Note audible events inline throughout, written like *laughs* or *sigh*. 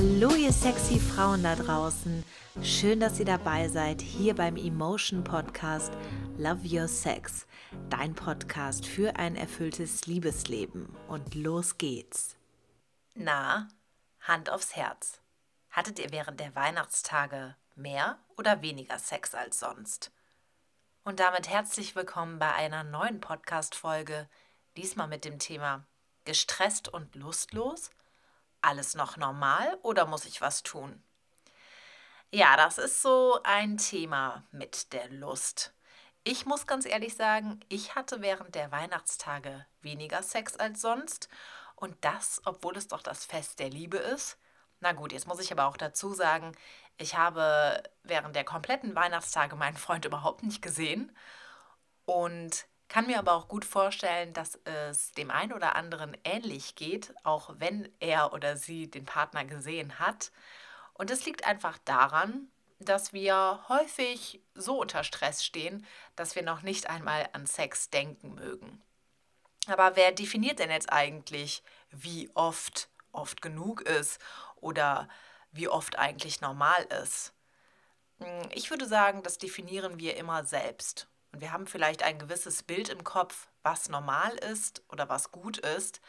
Hallo ihr sexy Frauen da draußen. Schön, dass ihr dabei seid hier beim Emotion Podcast Love Your Sex. Dein Podcast für ein erfülltes Liebesleben. Und los geht's. Na, Hand aufs Herz. Hattet ihr während der Weihnachtstage mehr oder weniger Sex als sonst? Und damit herzlich willkommen bei einer neuen Podcast-Folge. Diesmal mit dem Thema Gestresst und lustlos – alles noch normal oder muss ich was tun? Ja, das ist so ein Thema mit der Lust. Ich muss ganz ehrlich sagen, ich hatte während der Weihnachtstage weniger Sex als sonst. Und das, obwohl es doch das Fest der Liebe ist. Na gut, jetzt muss ich aber auch dazu sagen, ich habe während der kompletten Weihnachtstage meinen Freund überhaupt nicht gesehen. Und kann mir aber auch gut vorstellen, dass es dem einen oder anderen ähnlich geht, auch wenn er oder sie den Partner gesehen hat. Und es liegt einfach daran, dass wir häufig so unter Stress stehen, dass wir noch nicht einmal an Sex denken mögen. Aber wer definiert denn jetzt eigentlich, wie oft oft genug ist oder wie oft eigentlich normal ist? Hm, ich würde sagen, das definieren wir immer selbst. Und wir haben vielleicht ein gewisses Bild im Kopf, was normal ist oder was gut ist.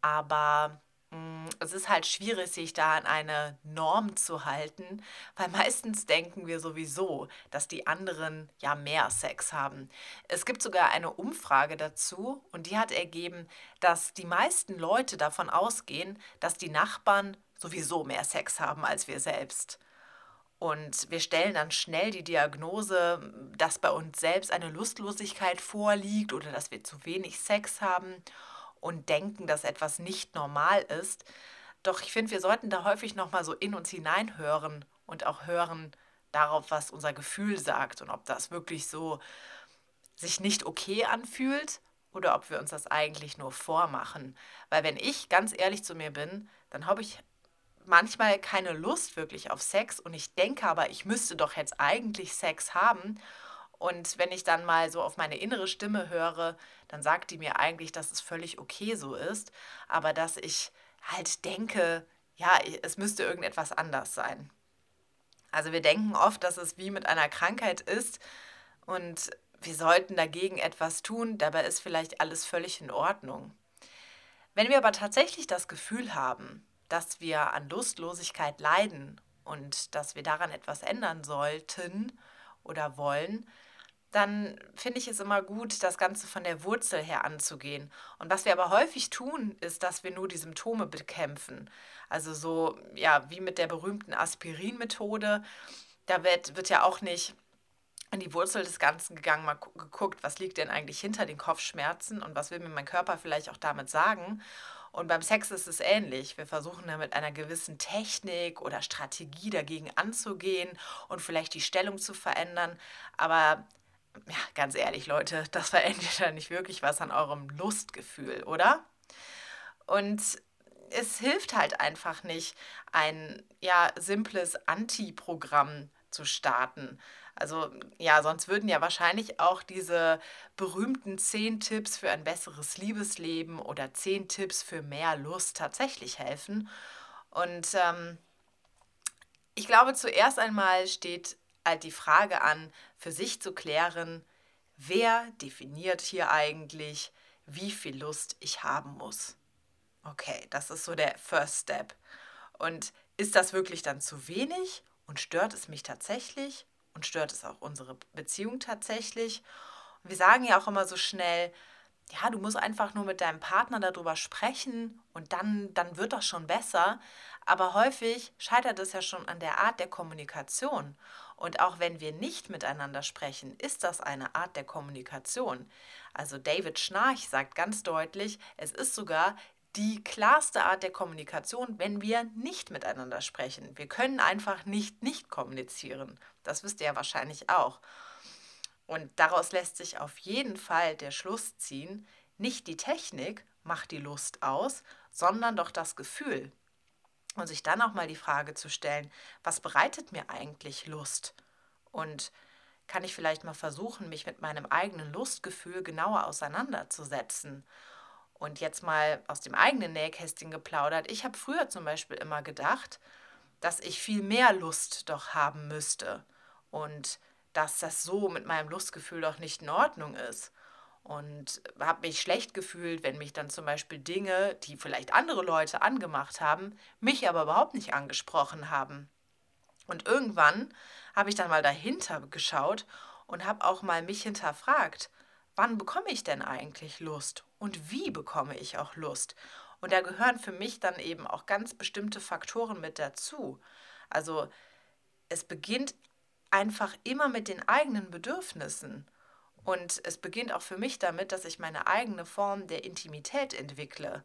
Aber mh, mm, es ist halt schwierig, sich da an eine Norm zu halten, weil *laughs* meistens denken wir sowieso, dass die anderen ja mehr Sex haben. Es gibt sogar eine Umfrage dazu und die hat ergeben, dass die meisten Leute davon ausgehen, dass die Nachbarn sowieso mehr Sex haben als wir selbst. Und wir stellen dann schnell die Diagnose, dass bei uns selbst eine Lustlosigkeit vorliegt oder dass wir zu wenig Sex haben und denken, dass etwas nicht normal ist. Doch ich finde, wir sollten da häufig nochmal so in uns hineinhören und auch hören darauf, was unser Gefühl sagt und ob das wirklich so sich nicht okay anfühlt oder ob wir uns das eigentlich nur vormachen. Weil wenn ich ganz ehrlich zu mir bin, dann habe ich manchmal keine Lust wirklich auf Sex und ich denke aber, ich müsste doch jetzt eigentlich Sex haben. Und wenn ich dann mal so auf meine innere Stimme höre, dann sagt die mir eigentlich, dass es völlig okay so ist, aber dass ich halt denke, ja, es müsste irgendetwas anders sein. Also wir denken oft, dass es wie mit einer Krankheit ist und wir sollten dagegen etwas tun, dabei ist vielleicht alles völlig in Ordnung. Wenn wir aber tatsächlich das Gefühl haben, dass wir an Lustlosigkeit leiden und dass wir daran etwas ändern sollten oder wollen, dann finde ich es immer gut, das Ganze von der Wurzel her anzugehen. Und was wir aber häufig tun, ist, dass wir nur die Symptome bekämpfen. Also so, ja, wie mit der berühmten Aspirin-Methode. Da wird, wird ja auch nicht an die Wurzel des Ganzen gegangen, mal geguckt, was liegt denn eigentlich hinter den Kopfschmerzen und was will mir mein Körper vielleicht auch damit sagen. Und beim Sex ist es ähnlich. Wir versuchen da mit einer gewissen Technik oder Strategie dagegen anzugehen und vielleicht die Stellung zu verändern. Aber ja, ganz ehrlich, Leute, *laughs* das verändert ja nicht wirklich was an eurem Lustgefühl, oder? Und es hilft halt einfach nicht, ein ja, simples Anti-Programm zu starten. Also ja, sonst würden ja wahrscheinlich auch diese berühmten zehn Tipps für ein besseres Liebesleben oder zehn Tipps für mehr Lust tatsächlich helfen. Und ähm, ich glaube, zuerst einmal steht halt die Frage an, für sich zu klären, wer definiert hier eigentlich, wie viel Lust ich haben muss. Okay, das ist so der First Step. Und ist das wirklich dann zu wenig und stört es mich tatsächlich? Und stört es auch unsere Beziehung tatsächlich. Und wir sagen ja auch immer so schnell, ja, du musst einfach nur mit deinem Partner darüber sprechen und dann, dann wird das schon besser. Aber häufig scheitert es ja schon an der Art der Kommunikation. Und auch wenn wir nicht miteinander sprechen, ist das eine Art der Kommunikation. Also David Schnarch sagt ganz deutlich, es ist sogar die klarste Art der Kommunikation, wenn wir nicht miteinander sprechen. Wir können einfach nicht nicht kommunizieren. Das wisst ihr ja wahrscheinlich auch. Und daraus lässt sich auf jeden Fall der Schluss ziehen, nicht die Technik macht die Lust aus, sondern doch das Gefühl. Und sich dann auch mal die Frage zu stellen, was bereitet mir eigentlich Lust? Und kann ich vielleicht mal versuchen, mich mit meinem eigenen Lustgefühl genauer auseinanderzusetzen? Und jetzt mal aus dem eigenen Nähkästchen geplaudert. Ich habe früher zum Beispiel immer gedacht, dass ich viel mehr Lust doch haben müsste und dass das so mit meinem Lustgefühl doch nicht in Ordnung ist. Und habe mich schlecht gefühlt, wenn mich dann zum Beispiel Dinge, die vielleicht andere Leute angemacht haben, mich aber überhaupt nicht angesprochen haben. Und irgendwann habe ich dann mal dahinter geschaut und habe auch mal mich hinterfragt, wann bekomme ich denn eigentlich Lust und wie bekomme ich auch Lust? Und da gehören für mich dann eben auch ganz bestimmte Faktoren mit dazu. Also es beginnt einfach immer mit den eigenen Bedürfnissen. Und es beginnt auch für mich damit, dass ich meine eigene Form der Intimität entwickle.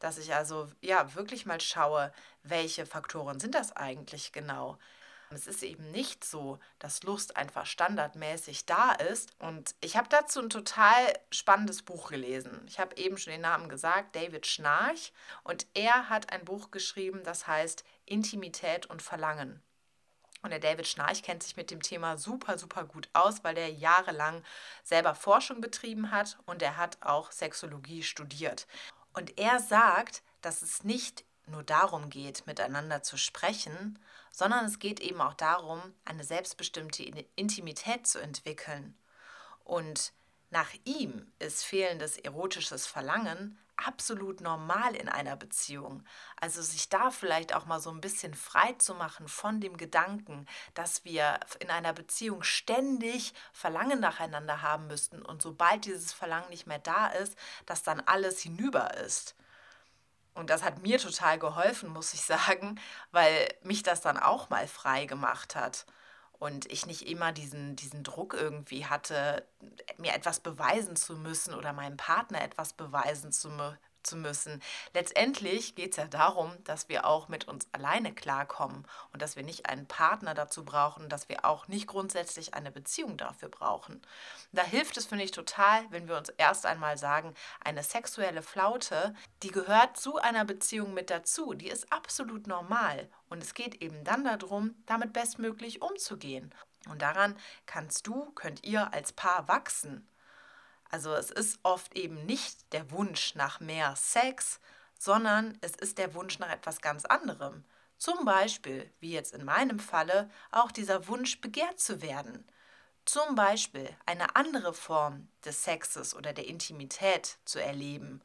Dass ich also ja wirklich mal schaue, welche Faktoren sind das eigentlich genau? Es ist eben nicht so, dass Lust einfach standardmäßig da ist. Und ich habe dazu ein total spannendes Buch gelesen. Ich habe eben schon den Namen gesagt, David Schnarch. Und er hat ein Buch geschrieben, das heißt Intimität und Verlangen. Und der David Schnarch kennt sich mit dem Thema super, super gut aus, weil der jahrelang selber Forschung betrieben hat und er hat auch Sexologie studiert. Und er sagt, dass es nicht nur darum geht, miteinander zu sprechen, sondern es geht eben auch darum, eine selbstbestimmte Intimität zu entwickeln. Und nach ihm ist fehlendes erotisches Verlangen absolut normal in einer Beziehung. Also sich da vielleicht auch mal so ein bisschen frei zu machen von dem Gedanken, dass wir in einer Beziehung ständig Verlangen nacheinander haben müssten und sobald dieses Verlangen nicht mehr da ist, dass dann alles hinüber ist. Und das hat mir total geholfen, muss ich sagen, weil mich das dann auch mal frei gemacht hat. Und ich nicht immer diesen, diesen Druck irgendwie hatte, mir etwas beweisen zu müssen oder meinem Partner etwas beweisen zu, zu müssen. Letztendlich geht es ja darum, dass wir auch mit uns alleine klarkommen und dass wir nicht einen Partner dazu brauchen, dass wir auch nicht grundsätzlich eine Beziehung dafür brauchen. Da hilft es, finde ich, total, wenn wir uns erst einmal sagen, eine sexuelle Flaute, die gehört zu einer Beziehung mit dazu, die ist absolut normal. Und es geht eben dann darum, damit bestmöglich umzugehen. Und daran kannst du, könnt ihr als Paar wachsen. Also es ist oft eben nicht der Wunsch nach mehr Sex, sondern es ist der Wunsch nach etwas ganz anderem. Zum Beispiel, wie jetzt in meinem Falle, auch dieser Wunsch begehrt zu werden. Zum Beispiel eine andere Form des Sexes oder der Intimität zu erleben.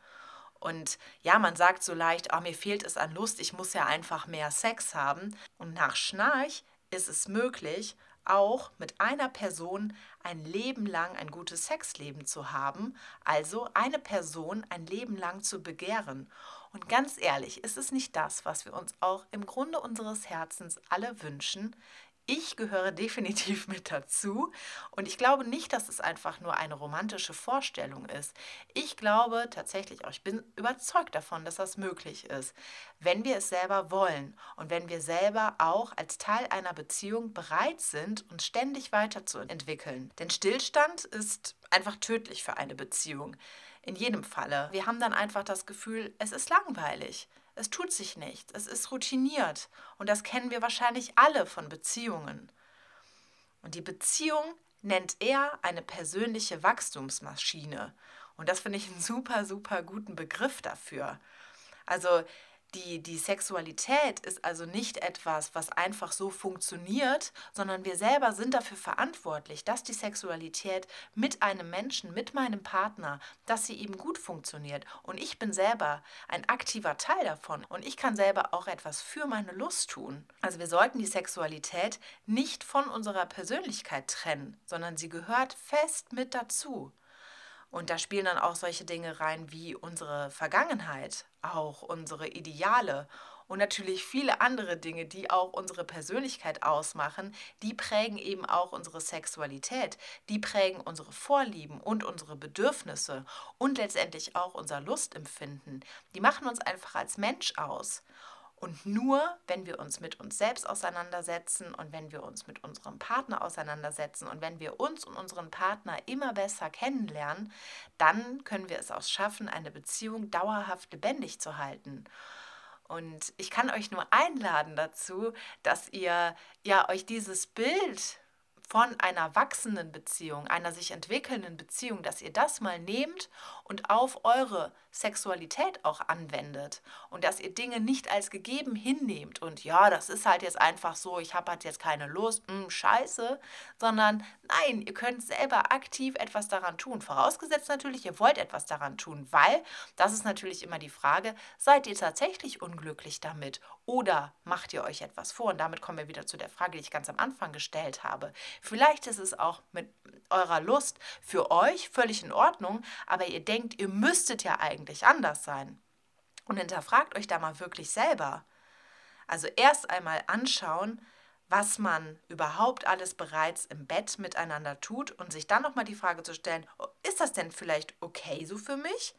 Und ja, man sagt so leicht, oh, mir fehlt es an Lust, ich muss ja einfach mehr Sex haben. Und nach Schnarch ist es möglich, auch mit einer Person ein Leben lang ein gutes Sexleben zu haben, also eine Person ein Leben lang zu begehren. Und ganz ehrlich, ist es nicht das, was wir uns auch im Grunde unseres Herzens alle wünschen? Ich gehöre definitiv *laughs* mit dazu und ich glaube nicht, dass es einfach nur eine romantische Vorstellung ist. Ich glaube tatsächlich, ich bin überzeugt davon, dass das möglich ist, wenn wir es selber wollen und wenn wir selber auch als Teil einer Beziehung bereit sind, uns ständig weiterzuentwickeln. Denn Stillstand ist einfach tödlich für eine Beziehung. In jedem Falle. Wir haben dann einfach das Gefühl, es ist langweilig. Es tut sich nichts, es ist routiniert und das kennen wir wahrscheinlich alle von Beziehungen. Und die Beziehung nennt er eine persönliche Wachstumsmaschine. Und das finde ich einen super, super guten Begriff dafür. Also die, die Sexualität ist also nicht etwas, was einfach so funktioniert, sondern wir selber sind dafür verantwortlich, dass die Sexualität mit einem Menschen, mit meinem Partner, dass sie eben gut funktioniert. Und ich bin selber ein aktiver Teil davon und ich kann selber auch etwas für meine Lust tun. Also wir sollten die Sexualität nicht von unserer Persönlichkeit trennen, sondern sie gehört fest mit dazu. Und da spielen dann auch solche Dinge rein wie unsere Vergangenheit, auch unsere Ideale und natürlich viele andere Dinge, die auch unsere Persönlichkeit ausmachen, die prägen eben auch unsere Sexualität, die prägen unsere Vorlieben und unsere Bedürfnisse und letztendlich auch unser Lustempfinden. Die machen uns einfach als Mensch aus. Und nur wenn wir uns mit uns selbst auseinandersetzen und wenn wir uns mit unserem Partner auseinandersetzen und wenn wir uns und unseren Partner immer besser kennenlernen, dann können wir es auch schaffen, eine Beziehung dauerhaft lebendig zu halten. Und ich kann euch nur einladen dazu, dass ihr ja euch dieses Bild von einer wachsenden Beziehung, einer sich entwickelnden Beziehung, dass ihr das mal nehmt und auf eure Sexualität auch anwendet und dass ihr Dinge nicht als gegeben hinnehmt und ja, das ist halt jetzt einfach so, ich habe halt jetzt keine Lust, mh, hm, scheiße, sondern nein, ihr könnt selber aktiv etwas daran tun. Vorausgesetzt natürlich, ihr wollt etwas daran tun, weil das ist natürlich immer die Frage, seid ihr tatsächlich unglücklich damit oder macht ihr euch etwas vor? Und damit kommen wir wieder zu der Frage, die ich ganz am Anfang gestellt habe. Vielleicht ist es auch mit eurer Lust für euch völlig in Ordnung, aber ihr denkt, ihr müsstet ja eigentlich anders sein. Und hinterfragt euch da mal wirklich selber. Also erst einmal anschauen, was man überhaupt alles bereits im Bett miteinander tut und sich dann nochmal die Frage zu stellen, oh, ist das denn vielleicht okay so für mich?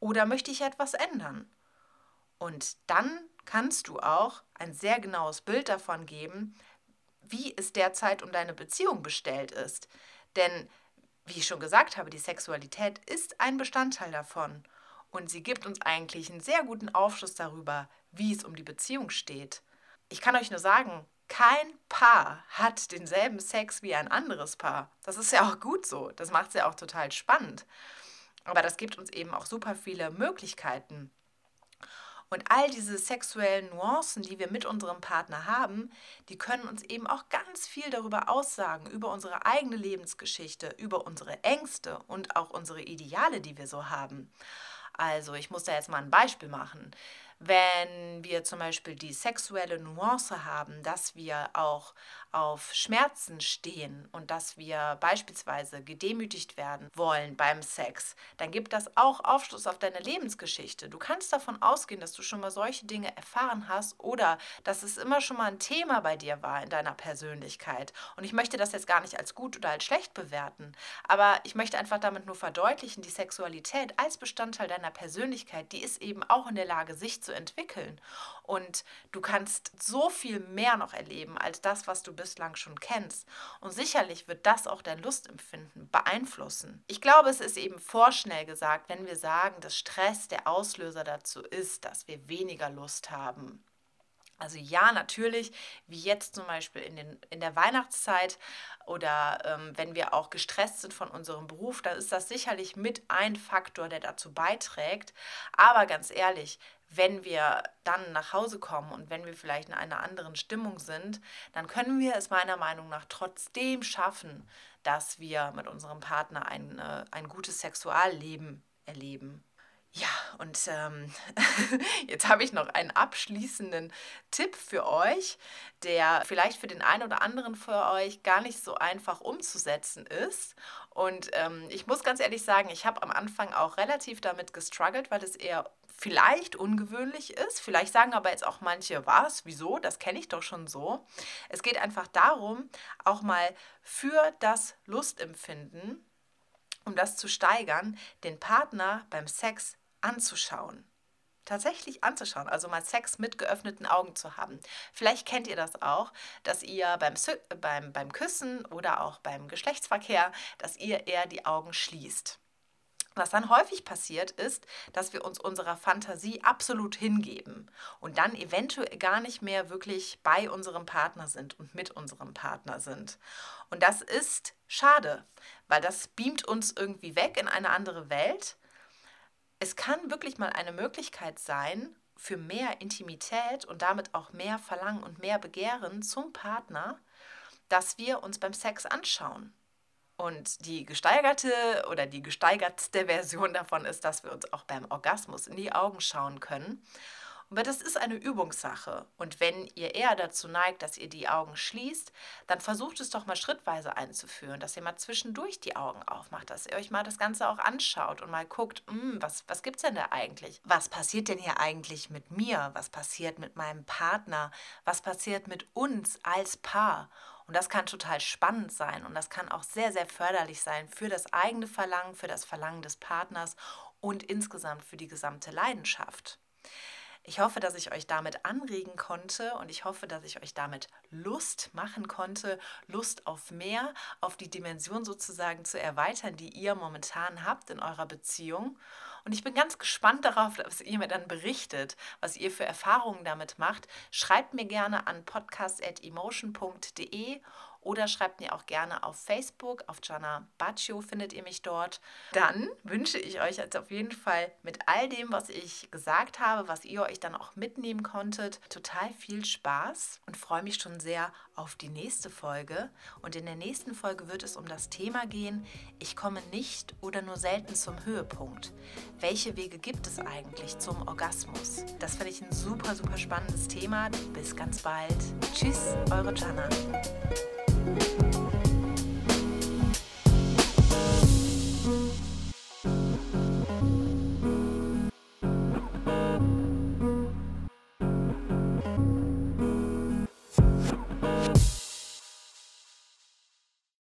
Oder möchte ich etwas ändern? Und dann kannst du auch ein sehr genaues Bild davon geben, wie es derzeit um deine Beziehung bestellt ist. Denn, wie ich schon gesagt habe, die Sexualität ist ein Bestandteil davon. Und sie gibt uns eigentlich einen sehr guten Aufschluss darüber, wie es um die Beziehung steht. Ich kann euch nur sagen, kein Paar hat denselben Sex wie ein anderes Paar. Das ist ja auch gut so. Das macht es ja auch total spannend. Aber das gibt uns eben auch super viele Möglichkeiten. Und all diese sexuellen Nuancen, die wir mit unserem Partner haben, die können uns eben auch ganz viel darüber aussagen, über unsere eigene Lebensgeschichte, über unsere Ängste und auch unsere Ideale, die wir so haben. Also ich muss da jetzt mal ein Beispiel machen. Wenn wir zum Beispiel die sexuelle Nuance haben, dass wir auch auf Schmerzen stehen und dass wir beispielsweise gedemütigt werden wollen beim Sex, dann gibt das auch Aufschluss auf deine Lebensgeschichte. Du kannst davon ausgehen, dass du schon mal solche Dinge erfahren hast oder dass es immer schon mal ein Thema bei dir war in deiner Persönlichkeit. Und ich möchte das jetzt gar nicht als gut oder als schlecht bewerten, aber ich möchte einfach damit nur verdeutlichen, die Sexualität als Bestandteil deiner Persönlichkeit, die ist eben auch in der Lage, sich zu entwickeln. Und du kannst so viel mehr noch erleben als das, was du bislang schon kennst. Und sicherlich wird das auch dein Lustempfinden beeinflussen. Ich glaube, es ist eben vorschnell gesagt, wenn wir sagen, dass Stress der Auslöser dazu ist, dass wir weniger Lust haben. Also ja, natürlich, wie jetzt zum Beispiel in, den, in der Weihnachtszeit oder ähm, wenn wir auch gestresst sind von unserem Beruf, dann ist das sicherlich mit ein Faktor, der dazu beiträgt. Aber ganz ehrlich, wenn wir dann nach Hause kommen und wenn wir vielleicht in einer anderen Stimmung sind, dann können wir es meiner Meinung nach trotzdem schaffen, dass wir mit unserem Partner ein, äh, ein gutes Sexualleben erleben. Ja, und ähm, *laughs* jetzt habe ich noch einen abschließenden Tipp für euch, der vielleicht für den einen oder anderen für euch gar nicht so einfach umzusetzen ist. Und ähm, ich muss ganz ehrlich sagen, ich habe am Anfang auch relativ damit gestruggelt, weil es eher vielleicht ungewöhnlich ist. Vielleicht sagen aber jetzt auch manche, was, wieso, das kenne ich doch schon so. Es geht einfach darum, auch mal für das Lustempfinden, um das zu steigern, den Partner beim Sex anzuschauen tatsächlich anzuschauen, also mal Sex mit geöffneten Augen zu haben. Vielleicht kennt ihr das auch, dass ihr beim, beim, beim Küssen oder auch beim Geschlechtsverkehr, dass ihr eher die Augen schließt. Was dann häufig passiert ist, dass wir uns unserer Fantasie absolut hingeben und dann eventuell gar nicht mehr wirklich bei unserem Partner sind und mit unserem Partner sind. Und das ist schade, weil das beamt uns irgendwie weg in eine andere Welt. Es kann wirklich mal eine Möglichkeit sein für mehr Intimität und damit auch mehr Verlangen und mehr Begehren zum Partner, dass wir uns beim Sex anschauen und die gesteigerte oder die gesteigertste Version davon ist, dass wir uns auch beim Orgasmus in die Augen schauen können. Aber das ist eine Übungssache. Und wenn ihr eher dazu neigt, dass ihr die Augen schließt, dann versucht es doch mal schrittweise einzuführen, dass ihr mal zwischendurch die Augen aufmacht, dass ihr euch mal das Ganze auch anschaut und mal guckt, hm, was, was gibt es denn da eigentlich? Was passiert denn hier eigentlich mit mir? Was passiert mit meinem Partner? Was passiert mit uns als Paar? Und das kann total spannend sein und das kann auch sehr, sehr förderlich sein für das eigene Verlangen, für das Verlangen des Partners und insgesamt für die gesamte Leidenschaft. Ich hoffe, dass ich euch damit anregen konnte und ich hoffe, dass ich euch damit Lust machen konnte, Lust auf mehr, auf die Dimension sozusagen zu erweitern, die ihr momentan habt in eurer Beziehung. Und ich bin ganz gespannt darauf, was ihr mir dann berichtet, was ihr für Erfahrungen damit macht. Schreibt mir gerne an podcast.emotion.de oder schreibt mir auch gerne auf Facebook, auf Jana Baccio findet ihr mich dort. Dann wünsche ich euch jetzt auf jeden Fall mit all dem, was ich gesagt habe, was ihr euch dann auch mitnehmen konntet, total viel Spaß und freue mich schon sehr auf die nächste Folge. Und in der nächsten Folge wird es um das Thema gehen, ich komme nicht oder nur selten zum Höhepunkt. Welche Wege gibt es eigentlich zum Orgasmus? Das finde ich ein super, super spannendes Thema. Bis ganz bald. Tschüss, eure Jana. Bye.